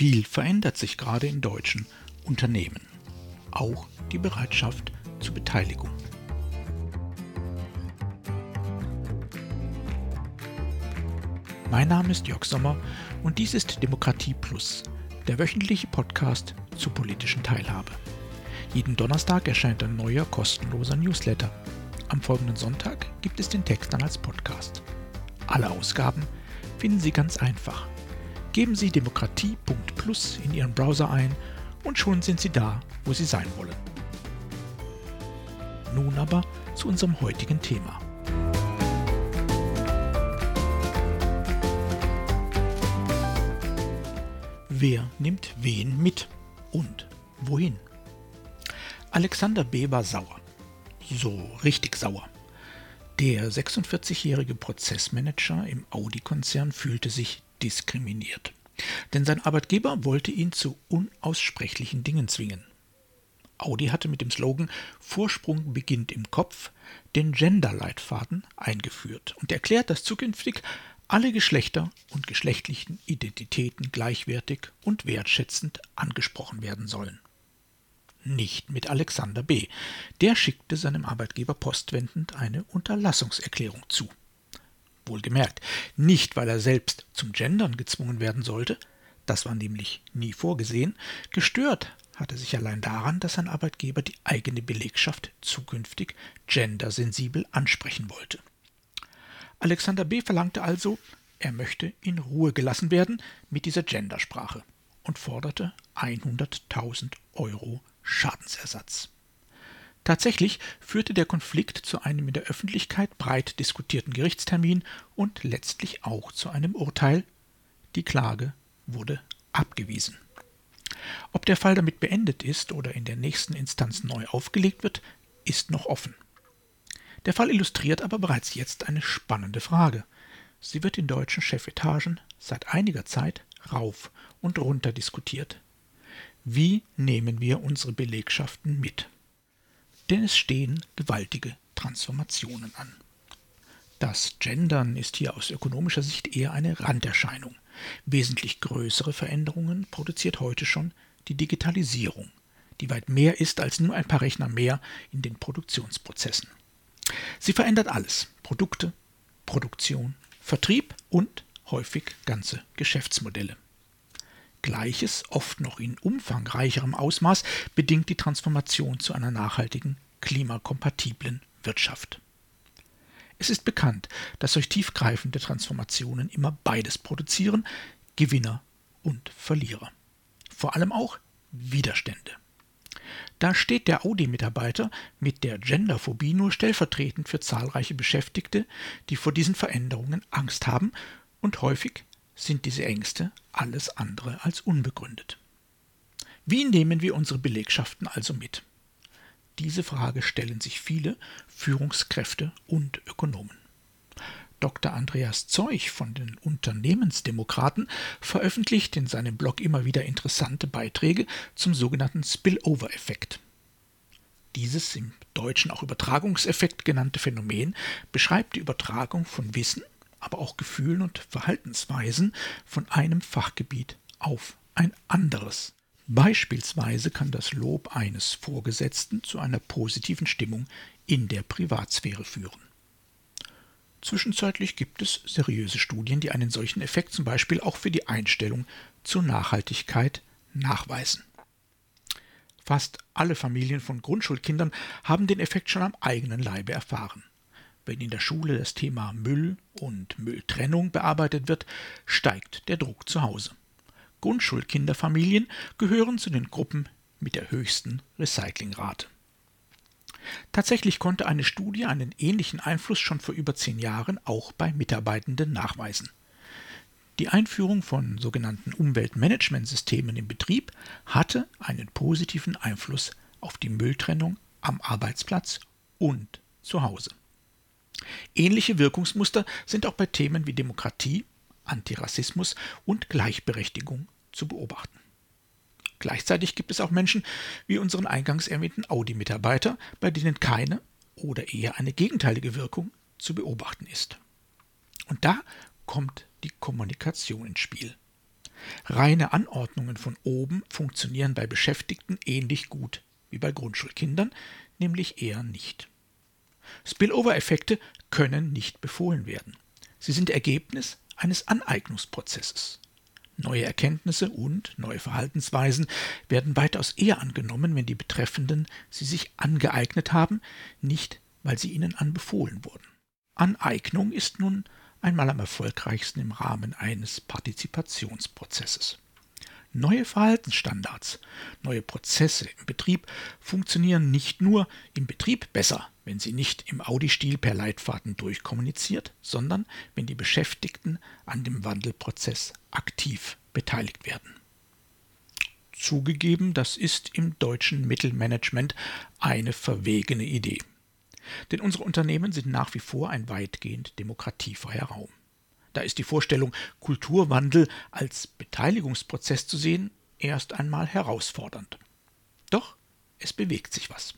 Viel verändert sich gerade in deutschen Unternehmen. Auch die Bereitschaft zur Beteiligung. Mein Name ist Jörg Sommer und dies ist Demokratie Plus, der wöchentliche Podcast zur politischen Teilhabe. Jeden Donnerstag erscheint ein neuer kostenloser Newsletter. Am folgenden Sonntag gibt es den Text dann als Podcast. Alle Ausgaben finden Sie ganz einfach. Geben Sie demokratie.plus in Ihren Browser ein und schon sind Sie da, wo Sie sein wollen. Nun aber zu unserem heutigen Thema. Wer nimmt wen mit und wohin? Alexander B. war sauer. So richtig sauer. Der 46-jährige Prozessmanager im Audi-Konzern fühlte sich diskriminiert. Denn sein Arbeitgeber wollte ihn zu unaussprechlichen Dingen zwingen. Audi hatte mit dem Slogan Vorsprung beginnt im Kopf den Gender-Leitfaden eingeführt und erklärt, dass zukünftig alle Geschlechter und geschlechtlichen Identitäten gleichwertig und wertschätzend angesprochen werden sollen. Nicht mit Alexander B. Der schickte seinem Arbeitgeber postwendend eine Unterlassungserklärung zu. Wohlgemerkt, nicht weil er selbst zum Gendern gezwungen werden sollte, das war nämlich nie vorgesehen, gestört hatte sich allein daran, dass sein Arbeitgeber die eigene Belegschaft zukünftig gendersensibel ansprechen wollte. Alexander B. verlangte also, er möchte in Ruhe gelassen werden mit dieser Gendersprache und forderte 100.000 Euro Schadensersatz. Tatsächlich führte der Konflikt zu einem in der Öffentlichkeit breit diskutierten Gerichtstermin und letztlich auch zu einem Urteil. Die Klage wurde abgewiesen. Ob der Fall damit beendet ist oder in der nächsten Instanz neu aufgelegt wird, ist noch offen. Der Fall illustriert aber bereits jetzt eine spannende Frage. Sie wird in deutschen Chefetagen seit einiger Zeit rauf und runter diskutiert. Wie nehmen wir unsere Belegschaften mit? Denn es stehen gewaltige Transformationen an. Das Gendern ist hier aus ökonomischer Sicht eher eine Randerscheinung. Wesentlich größere Veränderungen produziert heute schon die Digitalisierung, die weit mehr ist als nur ein paar Rechner mehr in den Produktionsprozessen. Sie verändert alles Produkte, Produktion, Vertrieb und häufig ganze Geschäftsmodelle. Gleiches, oft noch in umfangreicherem Ausmaß, bedingt die Transformation zu einer nachhaltigen, klimakompatiblen Wirtschaft. Es ist bekannt, dass solch tiefgreifende Transformationen immer beides produzieren, Gewinner und Verlierer. Vor allem auch Widerstände. Da steht der Audi-Mitarbeiter mit der Genderphobie nur stellvertretend für zahlreiche Beschäftigte, die vor diesen Veränderungen Angst haben, und häufig sind diese Ängste alles andere als unbegründet. Wie nehmen wir unsere Belegschaften also mit? Diese Frage stellen sich viele Führungskräfte und Ökonomen. Dr. Andreas Zeuch von den Unternehmensdemokraten veröffentlicht in seinem Blog immer wieder interessante Beiträge zum sogenannten Spillover-Effekt. Dieses im Deutschen auch Übertragungseffekt genannte Phänomen beschreibt die Übertragung von Wissen, aber auch Gefühlen und Verhaltensweisen von einem Fachgebiet auf ein anderes. Beispielsweise kann das Lob eines Vorgesetzten zu einer positiven Stimmung in der Privatsphäre führen. Zwischenzeitlich gibt es seriöse Studien, die einen solchen Effekt zum Beispiel auch für die Einstellung zur Nachhaltigkeit nachweisen. Fast alle Familien von Grundschulkindern haben den Effekt schon am eigenen Leibe erfahren. Wenn in der Schule das Thema Müll und Mülltrennung bearbeitet wird, steigt der Druck zu Hause. Grundschulkinderfamilien gehören zu den Gruppen mit der höchsten Recyclingrate. Tatsächlich konnte eine Studie einen ähnlichen Einfluss schon vor über zehn Jahren auch bei Mitarbeitenden nachweisen. Die Einführung von sogenannten Umweltmanagementsystemen im Betrieb hatte einen positiven Einfluss auf die Mülltrennung am Arbeitsplatz und zu Hause. Ähnliche Wirkungsmuster sind auch bei Themen wie Demokratie, Antirassismus und Gleichberechtigung zu beobachten. Gleichzeitig gibt es auch Menschen wie unseren eingangs erwähnten Audi-Mitarbeiter, bei denen keine oder eher eine gegenteilige Wirkung zu beobachten ist. Und da kommt die Kommunikation ins Spiel. Reine Anordnungen von oben funktionieren bei Beschäftigten ähnlich gut wie bei Grundschulkindern, nämlich eher nicht. Spillover-Effekte können nicht befohlen werden. Sie sind Ergebnis eines Aneignungsprozesses. Neue Erkenntnisse und neue Verhaltensweisen werden weitaus eher angenommen, wenn die Betreffenden sie sich angeeignet haben, nicht weil sie ihnen anbefohlen wurden. Aneignung ist nun einmal am erfolgreichsten im Rahmen eines Partizipationsprozesses. Neue Verhaltensstandards, neue Prozesse im Betrieb funktionieren nicht nur im Betrieb besser, wenn sie nicht im Audi-Stil per Leitfaden durchkommuniziert, sondern wenn die Beschäftigten an dem Wandelprozess aktiv beteiligt werden. Zugegeben, das ist im deutschen Mittelmanagement eine verwegene Idee. Denn unsere Unternehmen sind nach wie vor ein weitgehend demokratiefreier Raum. Da ist die Vorstellung, Kulturwandel als Beteiligungsprozess zu sehen, erst einmal herausfordernd. Doch es bewegt sich was.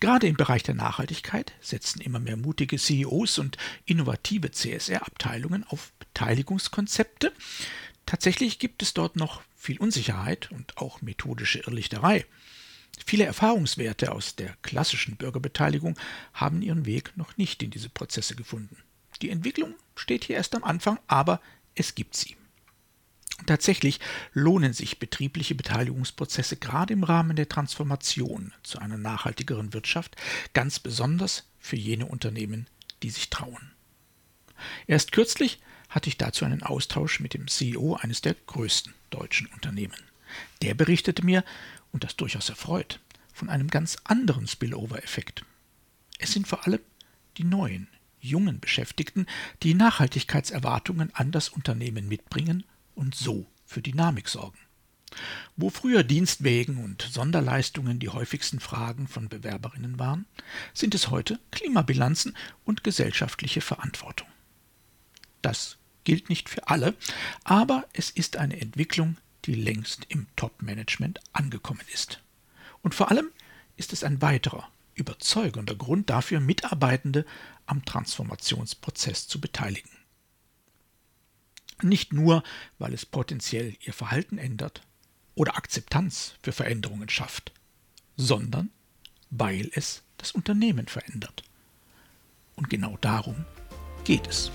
Gerade im Bereich der Nachhaltigkeit setzen immer mehr mutige CEOs und innovative CSR-Abteilungen auf Beteiligungskonzepte. Tatsächlich gibt es dort noch viel Unsicherheit und auch methodische Irrlichterei. Viele Erfahrungswerte aus der klassischen Bürgerbeteiligung haben ihren Weg noch nicht in diese Prozesse gefunden. Die Entwicklung steht hier erst am Anfang, aber es gibt sie. Tatsächlich lohnen sich betriebliche Beteiligungsprozesse gerade im Rahmen der Transformation zu einer nachhaltigeren Wirtschaft, ganz besonders für jene Unternehmen, die sich trauen. Erst kürzlich hatte ich dazu einen Austausch mit dem CEO eines der größten deutschen Unternehmen. Der berichtete mir, und das durchaus erfreut, von einem ganz anderen Spillover-Effekt. Es sind vor allem die neuen, jungen Beschäftigten, die Nachhaltigkeitserwartungen an das Unternehmen mitbringen und so für Dynamik sorgen. Wo früher Dienstwägen und Sonderleistungen die häufigsten Fragen von Bewerberinnen waren, sind es heute Klimabilanzen und gesellschaftliche Verantwortung. Das gilt nicht für alle, aber es ist eine Entwicklung, die längst im Top-Management angekommen ist. Und vor allem ist es ein weiterer, überzeugender Grund dafür, Mitarbeitende am Transformationsprozess zu beteiligen. Nicht nur, weil es potenziell ihr Verhalten ändert oder Akzeptanz für Veränderungen schafft, sondern weil es das Unternehmen verändert. Und genau darum geht es.